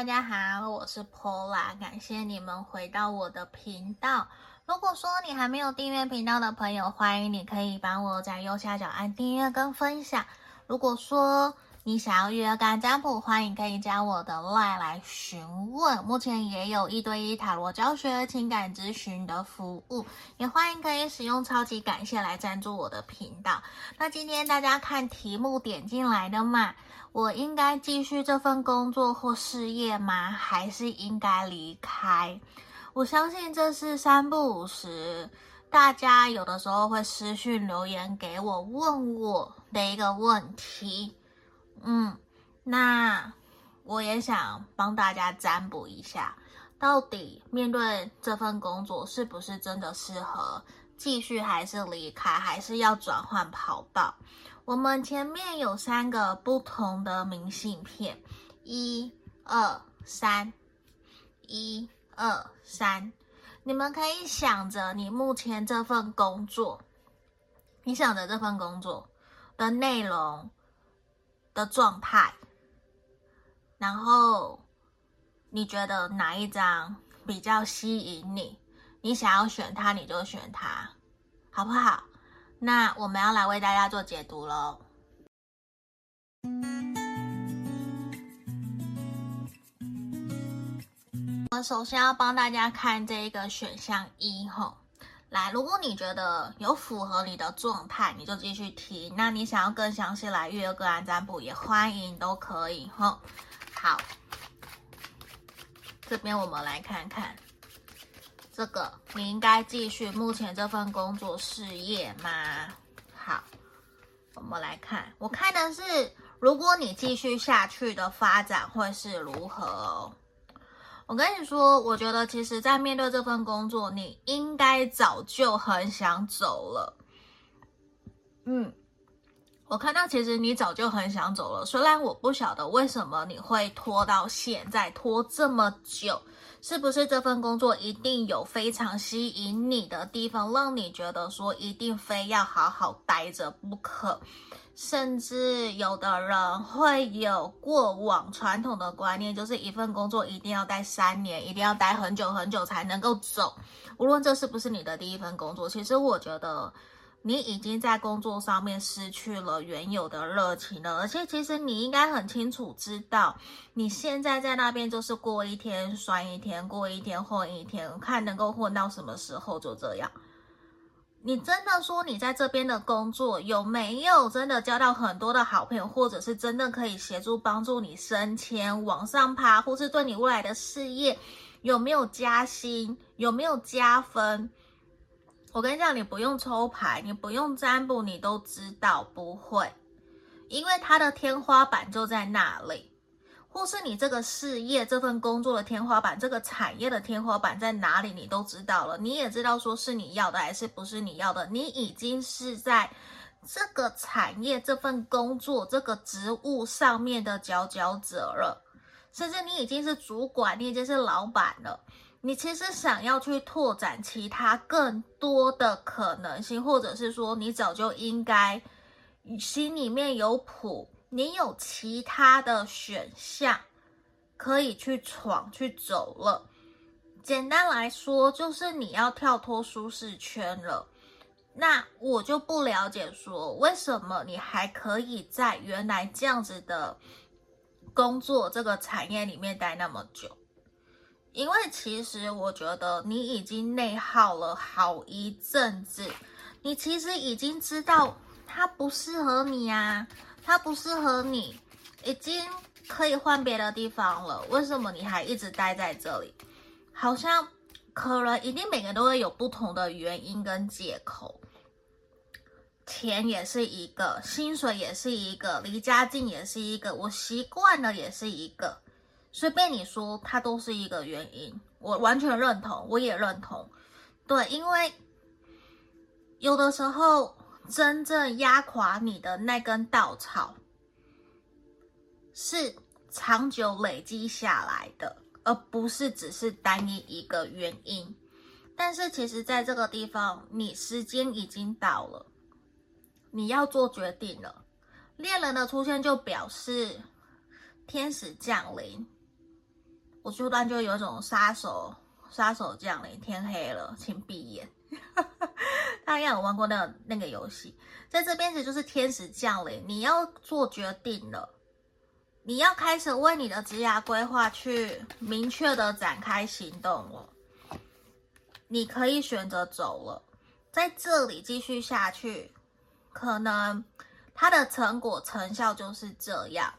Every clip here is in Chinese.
大家好，我是 Pola，感谢你们回到我的频道。如果说你还没有订阅频道的朋友，欢迎你可以帮我在右下角按订阅跟分享。如果说你想要预约个案占卜，欢迎可以加我的 LINE 来询问。目前也有一对一塔罗教学、情感咨询的服务，也欢迎可以使用超级感谢来赞助我的频道。那今天大家看题目点进来的嘛，我应该继续这份工作或事业吗？还是应该离开？我相信这是三不五时，大家有的时候会私讯留言给我，问我的一个问题。嗯，那我也想帮大家占卜一下，到底面对这份工作是不是真的适合继续，还是离开，还是要转换跑道？我们前面有三个不同的明信片，一、二、三，一。二三，你们可以想着你目前这份工作，你想着这份工作的内容的状态，然后你觉得哪一张比较吸引你？你想要选它，你就选它，好不好？那我们要来为大家做解读喽。我首先要帮大家看这一个选项一吼，来，如果你觉得有符合你的状态，你就继续听。那你想要更详细来预约个案占卜，也欢迎都可以吼。好，这边我们来看看这个，你应该继续目前这份工作事业吗？好，我们来看，我看的是如果你继续下去的发展会是如何。我跟你说，我觉得其实，在面对这份工作，你应该早就很想走了。嗯，我看到其实你早就很想走了，虽然我不晓得为什么你会拖到现在，拖这么久，是不是这份工作一定有非常吸引你的地方，让你觉得说一定非要好好待着不可？甚至有的人会有过往传统的观念，就是一份工作一定要待三年，一定要待很久很久才能够走。无论这是不是你的第一份工作，其实我觉得你已经在工作上面失去了原有的热情了。而且其实你应该很清楚知道，你现在在那边就是过一天算一天，过一天混一天，看能够混到什么时候就这样。你真的说你在这边的工作有没有真的交到很多的好朋友，或者是真的可以协助帮助你升迁往上爬，或是对你未来的事业有没有加薪，有没有加分？我跟你讲，你不用抽牌，你不用占卜，你都知道不会，因为它的天花板就在那里。或是你这个事业这份工作的天花板，这个产业的天花板在哪里，你都知道了。你也知道说是你要的还是不是你要的。你已经是在这个产业这份工作这个职务上面的佼佼者了，甚至你已经是主管，你已经是老板了。你其实想要去拓展其他更多的可能性，或者是说你早就应该心里面有谱。你有其他的选项可以去闯去走了。简单来说，就是你要跳脱舒适圈了。那我就不了解说，为什么你还可以在原来这样子的工作这个产业里面待那么久？因为其实我觉得你已经内耗了好一阵子，你其实已经知道它不适合你啊。它不适合你，已经可以换别的地方了。为什么你还一直待在这里？好像可能一定每个人都会有不同的原因跟借口。钱也是一个，薪水也是一个，离家近也是一个，我习惯了也是一个。随便你说，它都是一个原因。我完全认同，我也认同。对，因为有的时候。真正压垮你的那根稻草，是长久累积下来的，而不是只是单一一个原因。但是其实，在这个地方，你时间已经到了，你要做决定了。恋人的出现就表示天使降临，我突然就有种杀手杀手降临，天黑了，请闭眼。大家有玩过那个那个游戏，在这边子就是天使降临，你要做决定了，你要开始为你的职业规划去明确的展开行动了。你可以选择走了，在这里继续下去，可能它的成果成效就是这样。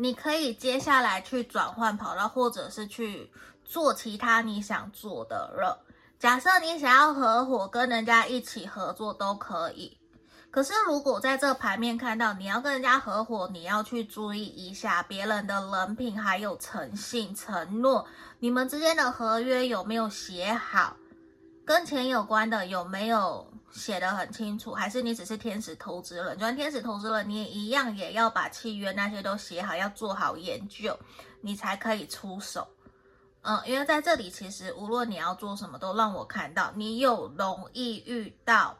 你可以接下来去转换跑道，或者是去做其他你想做的了。假设你想要合伙跟人家一起合作都可以。可是如果在这牌面看到你要跟人家合伙，你要去注意一下别人的人品，还有诚信、承诺，你们之间的合约有没有写好？跟钱有关的有没有写的很清楚？还是你只是天使投资人？就算天使投资人，你也一样也要把契约那些都写好，要做好研究，你才可以出手。嗯，因为在这里，其实无论你要做什么，都让我看到你有容易遇到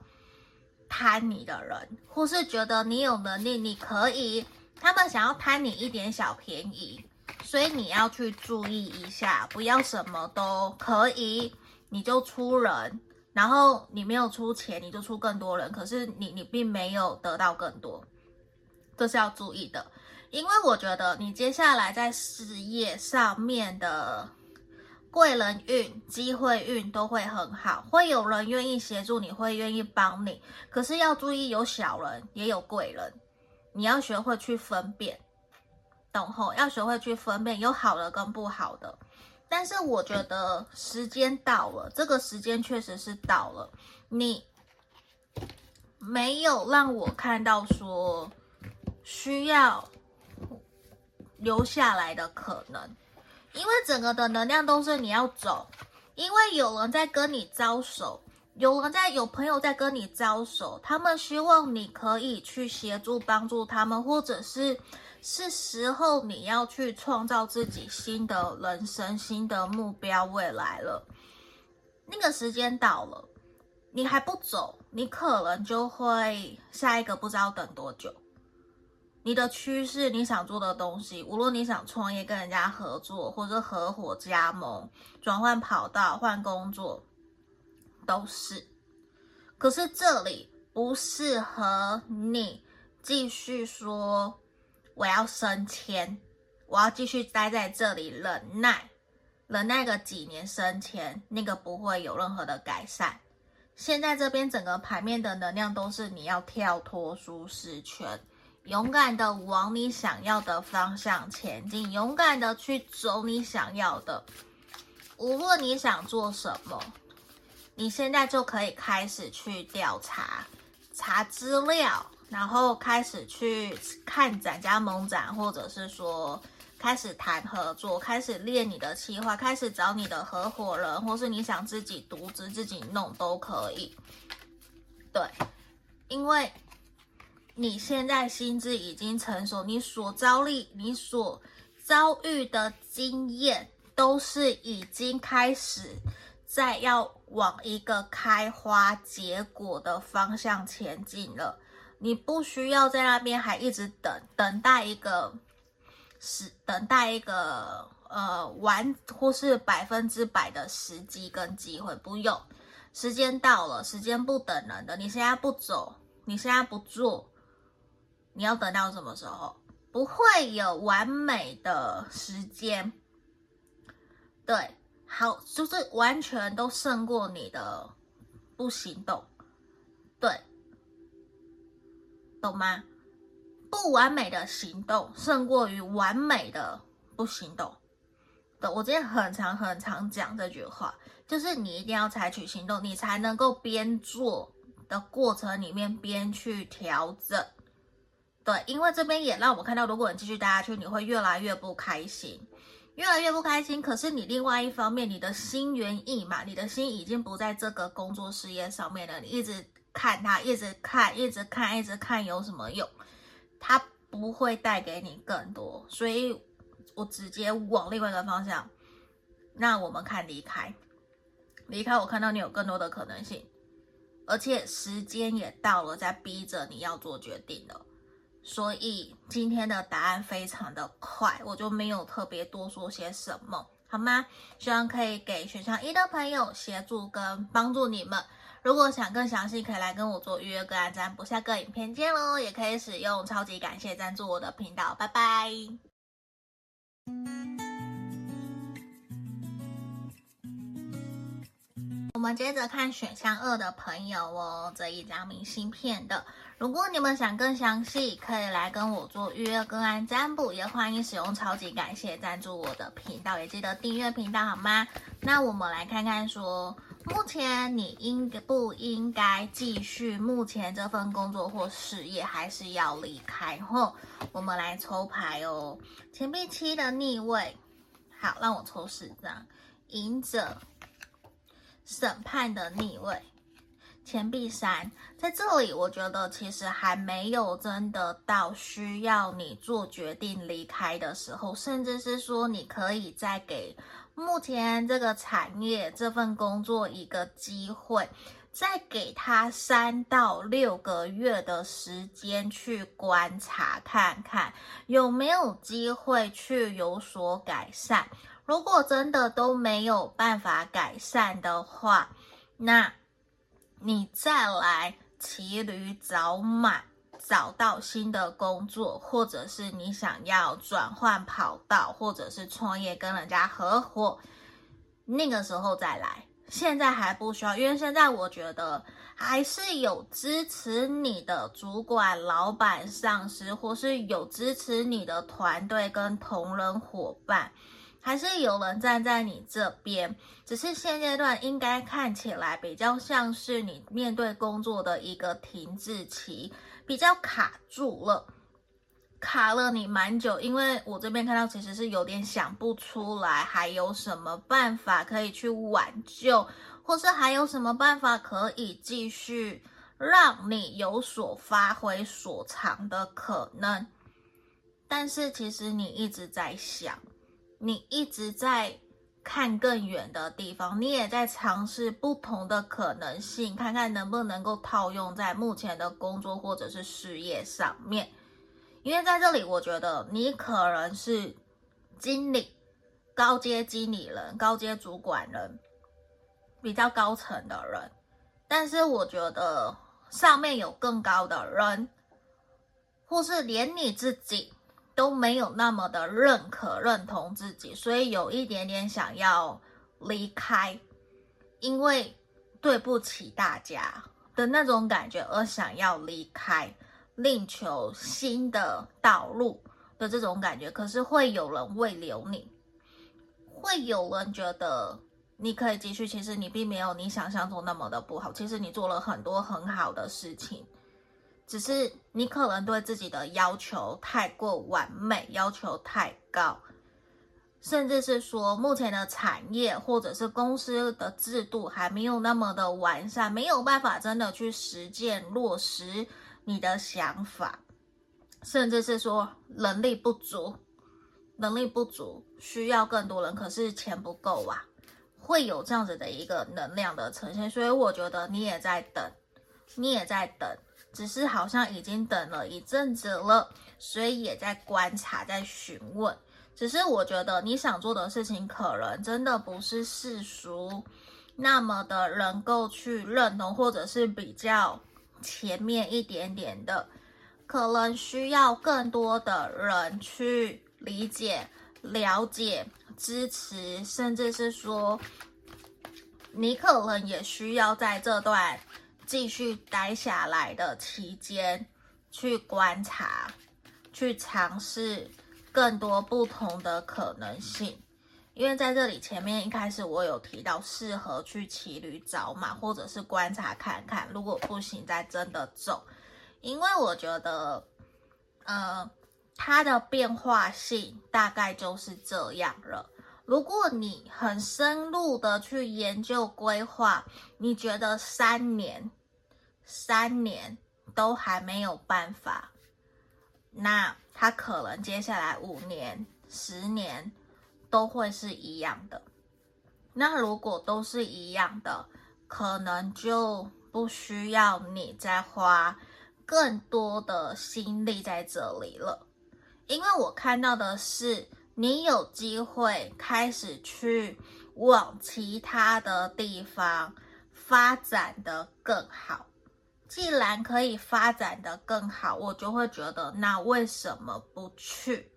贪你的人，或是觉得你有能力，你可以，他们想要贪你一点小便宜，所以你要去注意一下，不要什么都可以，你就出人，然后你没有出钱，你就出更多人，可是你你并没有得到更多，这是要注意的，因为我觉得你接下来在事业上面的。贵人运、机会运都会很好，会有人愿意协助你，会愿意帮你。可是要注意，有小人也有贵人，你要学会去分辨，懂后？要学会去分辨有好的跟不好的。但是我觉得时间到了，这个时间确实是到了，你没有让我看到说需要留下来的可能。因为整个的能量都是你要走，因为有人在跟你招手，有人在有朋友在跟你招手，他们希望你可以去协助帮助他们，或者是是时候你要去创造自己新的人生、新的目标未来了。那个时间到了，你还不走，你可能就会下一个不知道等多久。你的趋势，你想做的东西，无论你想创业、跟人家合作，或者合伙加盟、转换跑道、换工作，都是。可是这里不适合你继续说我要升迁，我要继续待在这里忍耐，忍耐个几年升迁，那个不会有任何的改善。现在这边整个牌面的能量都是你要跳脱舒适圈。勇敢的往你想要的方向前进，勇敢的去走你想要的。无论你想做什么，你现在就可以开始去调查、查资料，然后开始去看展加盟展，或者是说开始谈合作，开始练你的企划，开始找你的合伙人，或是你想自己独资自己弄都可以。对，因为。你现在心智已经成熟，你所遭历、你所遭遇的经验，都是已经开始在要往一个开花结果的方向前进了。你不需要在那边还一直等，等待一个时，等待一个呃完或是百分之百的时机跟机会，不用。时间到了，时间不等人的。你现在不走，你现在不做。你要等到什么时候？不会有完美的时间，对，好，就是完全都胜过你的不行动，对，懂吗？不完美的行动胜过于完美的不行动。对，我之前很常很常讲这句话，就是你一定要采取行动，你才能够边做的过程里面边去调整。对，因为这边也让我看到，如果你继续待下去，你会越来越不开心，越来越不开心。可是你另外一方面，你的心猿意马，你的心已经不在这个工作事业上面了。你一直看它，一直看，一直看，一直看，有什么用？它不会带给你更多，所以我直接往另外一个方向。那我们看离开，离开，我看到你有更多的可能性，而且时间也到了，在逼着你要做决定了。所以今天的答案非常的快，我就没有特别多说些什么，好吗？希望可以给选项一的朋友协助跟帮助你们。如果想更详细，可以来跟我做预约个案占卜。下个影片见喽！也可以使用超级感谢赞助我的频道，拜拜。我们接着看选项二的朋友哦，这一张明信片的。如果你们想更详细，可以来跟我做预约个案占卜，也欢迎使用超级感谢赞助我的频道，也记得订阅频道好吗？那我们来看看说，目前你应不应该继续目前这份工作或事业，还是要离开？后我们来抽牌哦，钱币七的逆位，好，让我抽四张，隐者，审判的逆位。钱币三在这里，我觉得其实还没有真的到需要你做决定离开的时候，甚至是说你可以再给目前这个产业这份工作一个机会，再给他三到六个月的时间去观察看看有没有机会去有所改善。如果真的都没有办法改善的话，那。你再来骑驴找马，找到新的工作，或者是你想要转换跑道，或者是创业跟人家合伙，那个时候再来。现在还不需要，因为现在我觉得还是有支持你的主管、老板、上司，或是有支持你的团队跟同仁伙伴。还是有人站在你这边，只是现阶段应该看起来比较像是你面对工作的一个停滞期，比较卡住了，卡了你蛮久。因为我这边看到其实是有点想不出来，还有什么办法可以去挽救，或是还有什么办法可以继续让你有所发挥所长的可能。但是其实你一直在想。你一直在看更远的地方，你也在尝试不同的可能性，看看能不能够套用在目前的工作或者是事业上面。因为在这里，我觉得你可能是经理、高阶经理人、高阶主管人，比较高层的人，但是我觉得上面有更高的人，或是连你自己。都没有那么的认可、认同自己，所以有一点点想要离开，因为对不起大家的那种感觉而想要离开，另求新的道路的这种感觉。可是会有人未留你，会有人觉得你可以继续，其实你并没有你想象中那么的不好，其实你做了很多很好的事情。只是你可能对自己的要求太过完美，要求太高，甚至是说目前的产业或者是公司的制度还没有那么的完善，没有办法真的去实践落实你的想法，甚至是说能力不足，能力不足需要更多人，可是钱不够啊，会有这样子的一个能量的呈现，所以我觉得你也在等，你也在等。只是好像已经等了一阵子了，所以也在观察，在询问。只是我觉得你想做的事情，可能真的不是世俗那么的能够去认同，或者是比较前面一点点的，可能需要更多的人去理解、了解、支持，甚至是说，你可能也需要在这段。继续待下来的期间，去观察，去尝试更多不同的可能性。因为在这里前面一开始我有提到，适合去骑驴找马，或者是观察看看，如果不行再真的走。因为我觉得，呃，它的变化性大概就是这样了。如果你很深入的去研究规划，你觉得三年。三年都还没有办法，那他可能接下来五年、十年都会是一样的。那如果都是一样的，可能就不需要你再花更多的心力在这里了，因为我看到的是你有机会开始去往其他的地方发展的更好。既然可以发展的更好，我就会觉得那为什么不去？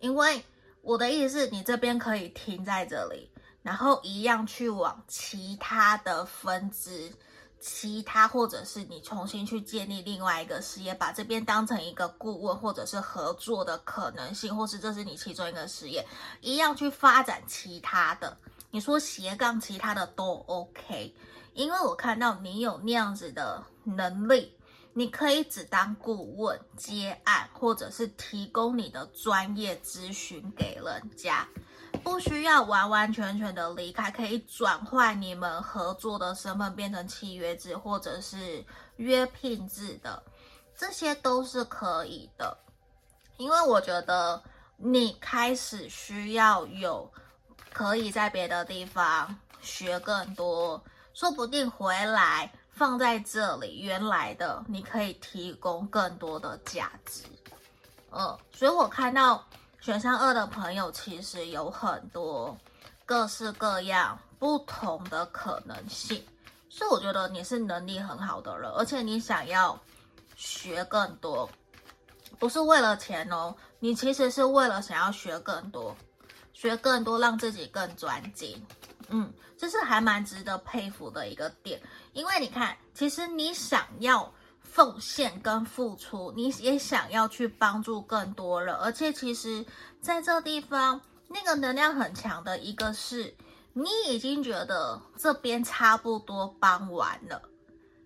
因为我的意思是，你这边可以停在这里，然后一样去往其他的分支。其他，或者是你重新去建立另外一个事业，把这边当成一个顾问或者是合作的可能性，或是这是你其中一个事业，一样去发展其他的。你说斜杠其他的都 OK，因为我看到你有那样子的能力，你可以只当顾问接案，或者是提供你的专业咨询给人家。不需要完完全全的离开，可以转换你们合作的身份，变成契约制或者是约聘制的，这些都是可以的。因为我觉得你开始需要有可以在别的地方学更多，说不定回来放在这里，原来的你可以提供更多的价值。嗯，所以我看到。选项二的朋友其实有很多各式各样不同的可能性，所以我觉得你是能力很好的人，而且你想要学更多，不是为了钱哦，你其实是为了想要学更多，学更多让自己更专精，嗯，这是还蛮值得佩服的一个点，因为你看，其实你想要。奉献跟付出，你也想要去帮助更多人，而且其实在这地方，那个能量很强的一个是，你已经觉得这边差不多帮完了，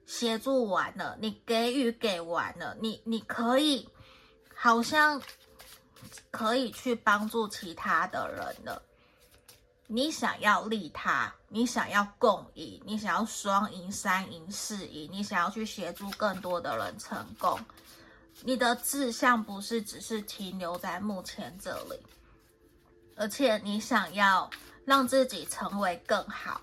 协助完了，你给予给完了，你你可以好像可以去帮助其他的人了。你想要利他，你想要共赢，你想要双赢、三赢、四赢，你想要去协助更多的人成功。你的志向不是只是停留在目前这里，而且你想要让自己成为更好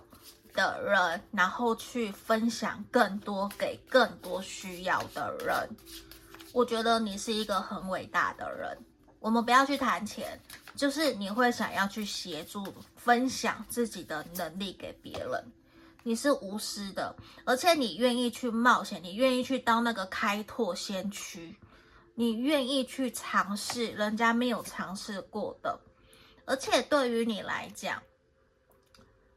的人，然后去分享更多给更多需要的人。我觉得你是一个很伟大的人。我们不要去谈钱，就是你会想要去协助。分享自己的能力给别人，你是无私的，而且你愿意去冒险，你愿意去当那个开拓先驱，你愿意去尝试人家没有尝试过的，而且对于你来讲，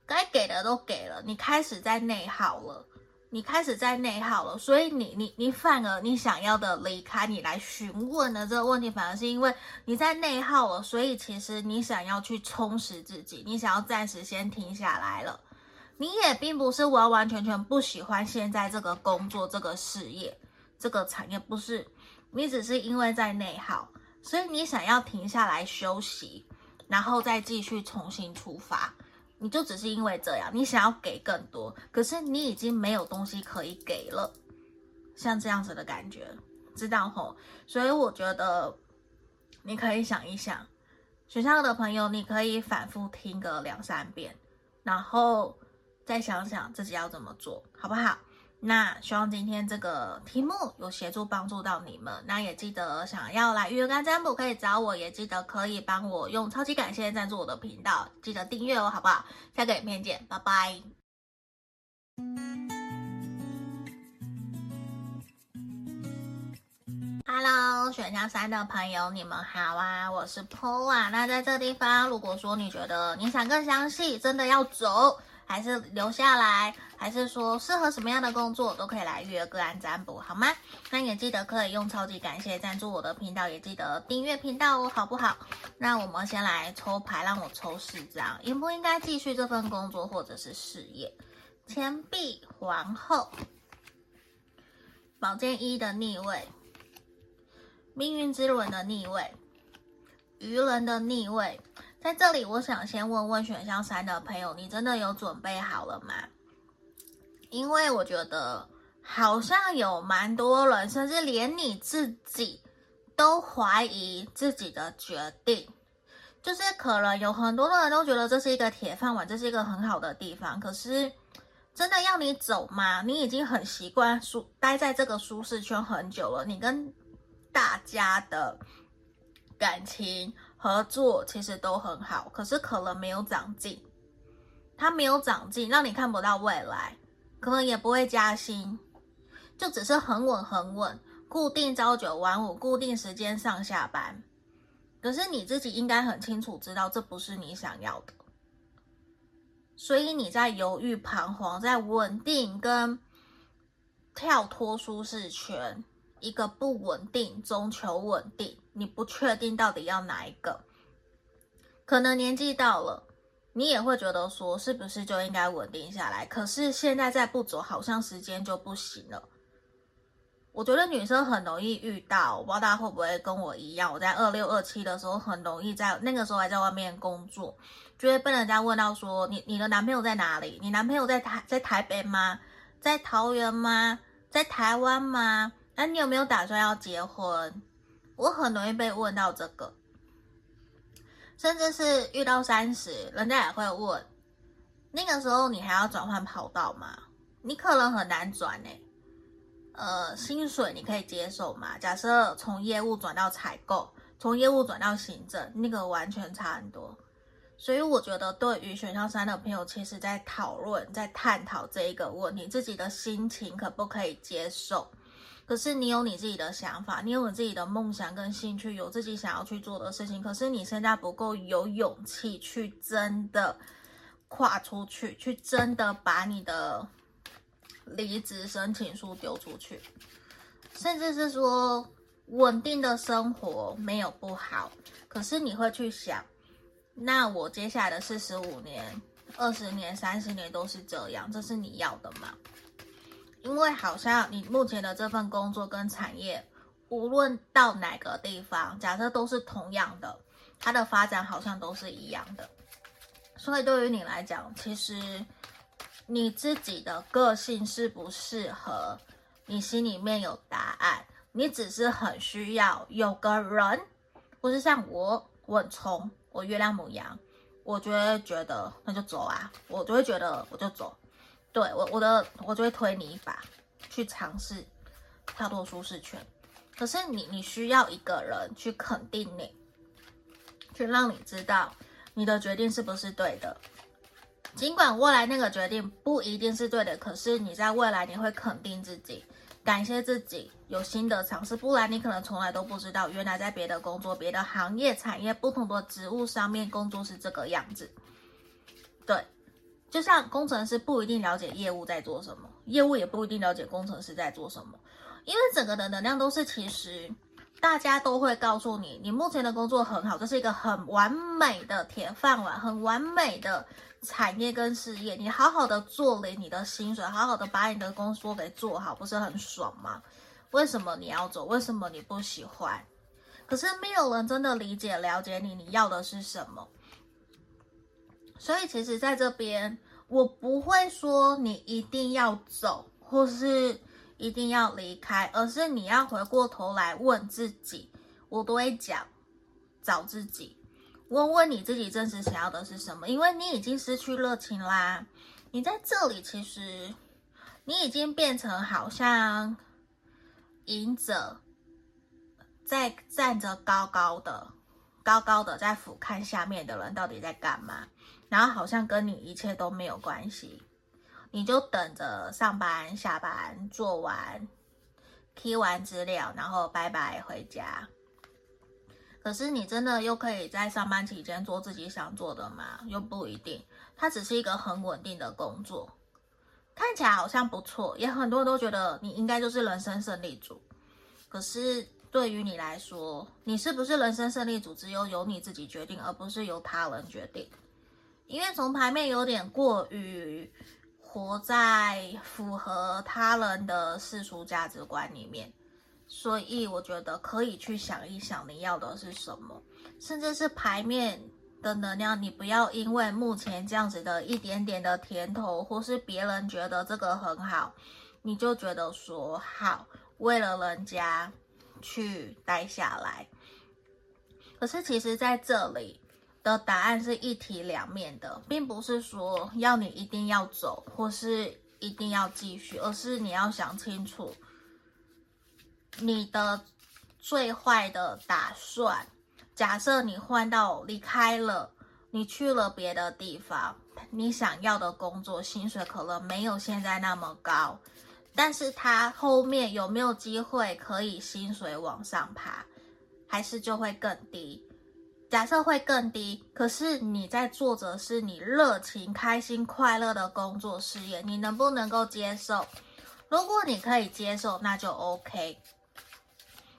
该给的都给了，你开始在内耗了。你开始在内耗了，所以你你你反而你想要的离开，你来询问的这个问题，反而是因为你在内耗了，所以其实你想要去充实自己，你想要暂时先停下来了。你也并不是完完全全不喜欢现在这个工作、这个事业、这个产业，不是，你只是因为在内耗，所以你想要停下来休息，然后再继续重新出发。你就只是因为这样，你想要给更多，可是你已经没有东西可以给了，像这样子的感觉，知道吼？所以我觉得你可以想一想，学校的朋友，你可以反复听个两三遍，然后再想想自己要怎么做，好不好？那希望今天这个题目有协助帮助到你们。那也记得想要来预约跟占卜可以找我，也记得可以帮我用超级感谢赞助我的频道，记得订阅哦，好不好？下个影片见，拜拜。Hello，选项三的朋友，你们好啊，我是 Paula。那在这地方，如果说你觉得你想更详细，真的要走。还是留下来，还是说适合什么样的工作都可以来预约个案占卜，好吗？那也记得可以用超级感谢赞助我的频道，也记得订阅频道哦，好不好？那我们先来抽牌，让我抽四张，应不应该继续这份工作或者是事业？钱币皇后，宝剑一的逆位，命运之轮的逆位，愚人的逆位。在这里，我想先问问选项三的朋友，你真的有准备好了吗？因为我觉得好像有蛮多人，甚至连你自己都怀疑自己的决定，就是可能有很多的人都觉得这是一个铁饭碗，这是一个很好的地方，可是真的要你走吗？你已经很习惯舒待在这个舒适圈很久了，你跟大家的感情合作其实都很好，可是可能没有长进，他没有长进，让你看不到未来，可能也不会加薪，就只是很稳很稳，固定朝九晚五，固定时间上下班。可是你自己应该很清楚知道，这不是你想要的。所以你在犹豫、彷徨，在稳定跟跳脱舒适圈，一个不稳定中求稳定，你不确定到底要哪一个。可能年纪到了，你也会觉得说，是不是就应该稳定下来？可是现在再不走，好像时间就不行了。我觉得女生很容易遇到，我不知道大家会不会跟我一样，我在二六二七的时候很容易在那个时候还在外面工作。就会被人家问到说，你你的男朋友在哪里？你男朋友在台在台北吗？在桃园吗？在台湾吗？那你有没有打算要结婚？我很容易被问到这个，甚至是遇到三十，人家也会问，那个时候你还要转换跑道吗？你可能很难转呢。呃，薪水你可以接受吗？假设从业务转到采购，从业务转到行政，那个完全差很多。所以我觉得，对于选项三的朋友，其实在讨论、在探讨这一个问题，自己的心情可不可以接受？可是你有你自己的想法，你有你自己的梦想跟兴趣，有自己想要去做的事情。可是你现在不够有勇气去真的跨出去，去真的把你的离职申请书丢出去，甚至是说稳定的生活没有不好，可是你会去想。那我接下来的四十五年、二十年、三十年都是这样，这是你要的吗？因为好像你目前的这份工作跟产业，无论到哪个地方，假设都是同样的，它的发展好像都是一样的。所以对于你来讲，其实你自己的个性适不适合，你心里面有答案，你只是很需要有个人，不是像我，我很冲。我月亮母羊，我就会觉得那就走啊，我就会觉得我就走，对我我的我就会推你一把，去尝试跳脱舒适圈。可是你你需要一个人去肯定你，去让你知道你的决定是不是对的。尽管未来那个决定不一定是对的，可是你在未来你会肯定自己。感谢自己有新的尝试，不然你可能从来都不知道，原来在别的工作、别的行业、产业、不同的职务上面工作是这个样子。对，就像工程师不一定了解业务在做什么，业务也不一定了解工程师在做什么，因为整个的能量都是其实大家都会告诉你，你目前的工作很好，这是一个很完美的铁饭碗，很完美的。产业跟事业，你好好的做了你的薪水，好好的把你的工作给做好，不是很爽吗？为什么你要走？为什么你不喜欢？可是没有人真的理解、了解你，你要的是什么？所以其实在这边，我不会说你一定要走，或是一定要离开，而是你要回过头来问自己，我都会讲，找自己。问问你自己真实想要的是什么？因为你已经失去热情啦。你在这里，其实你已经变成好像赢者，在站着高高的、高高的在俯瞰下面的人到底在干嘛，然后好像跟你一切都没有关系，你就等着上班、下班、做完、批完资料，然后拜拜回家。可是你真的又可以在上班期间做自己想做的吗？又不一定。它只是一个很稳定的工作，看起来好像不错，也很多人都觉得你应该就是人生胜利组。可是对于你来说，你是不是人生胜利组，只有由你自己决定，而不是由他人决定。因为从牌面有点过于活在符合他人的世俗价值观里面。所以我觉得可以去想一想你要的是什么，甚至是牌面的能量，你不要因为目前这样子的一点点的甜头，或是别人觉得这个很好，你就觉得说好，为了人家去待下来。可是其实在这里的答案是一体两面的，并不是说要你一定要走，或是一定要继续，而是你要想清楚你的最坏的打算。假设你换到离开了，你去了别的地方，你想要的工作薪水可能没有现在那么高，但是它后面有没有机会可以薪水往上爬，还是就会更低？假设会更低，可是你在做着是你热情、开心、快乐的工作事业，你能不能够接受？如果你可以接受，那就 OK。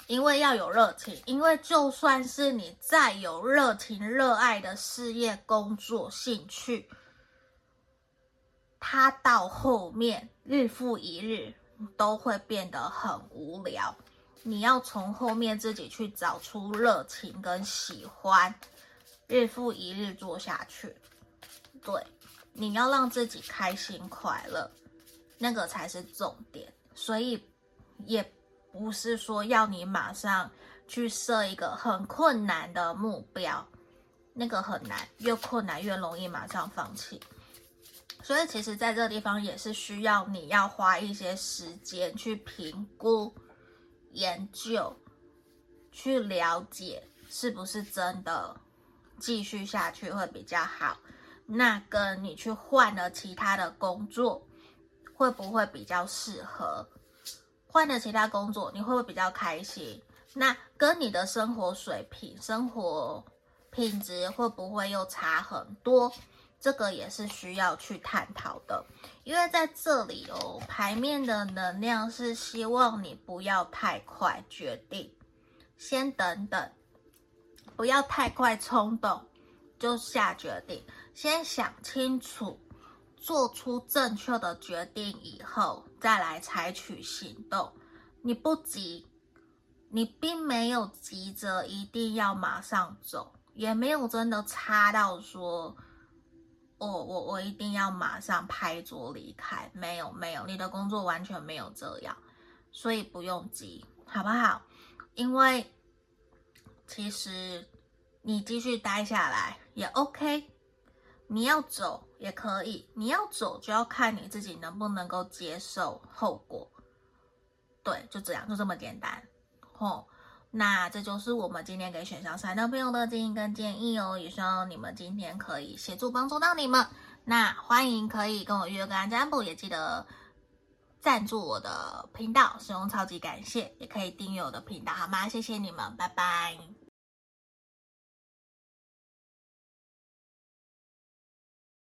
因为要有热情，因为就算是你再有热情、热爱的事业、工作、兴趣，它到后面日复一日都会变得很无聊。你要从后面自己去找出热情跟喜欢，日复一日做下去。对，你要让自己开心快乐，那个才是重点。所以也不是说要你马上去设一个很困难的目标，那个很难，越困难越容易马上放弃。所以其实在这个地方也是需要你要花一些时间去评估。研究，去了解是不是真的继续下去会比较好。那跟你去换了其他的工作，会不会比较适合？换了其他工作，你会不会比较开心？那跟你的生活水平、生活品质会不会又差很多？这个也是需要去探讨的，因为在这里哦，牌面的能量是希望你不要太快决定，先等等，不要太快冲动就下决定，先想清楚，做出正确的决定以后再来采取行动。你不急，你并没有急着一定要马上走，也没有真的差到说。我我我一定要马上拍桌离开，没有没有，你的工作完全没有这样，所以不用急，好不好？因为其实你继续待下来也 OK，你要走也可以，你要走就要看你自己能不能够接受后果，对，就这样，就这么简单，吼。那这就是我们今天给选项三的朋友的建议跟建议哦，也希望你们今天可以协助帮助到你们。那欢迎可以跟我预约个案占卜，也记得赞助我的频道，使用超级感谢，也可以订阅我的频道，好吗？谢谢你们，拜拜。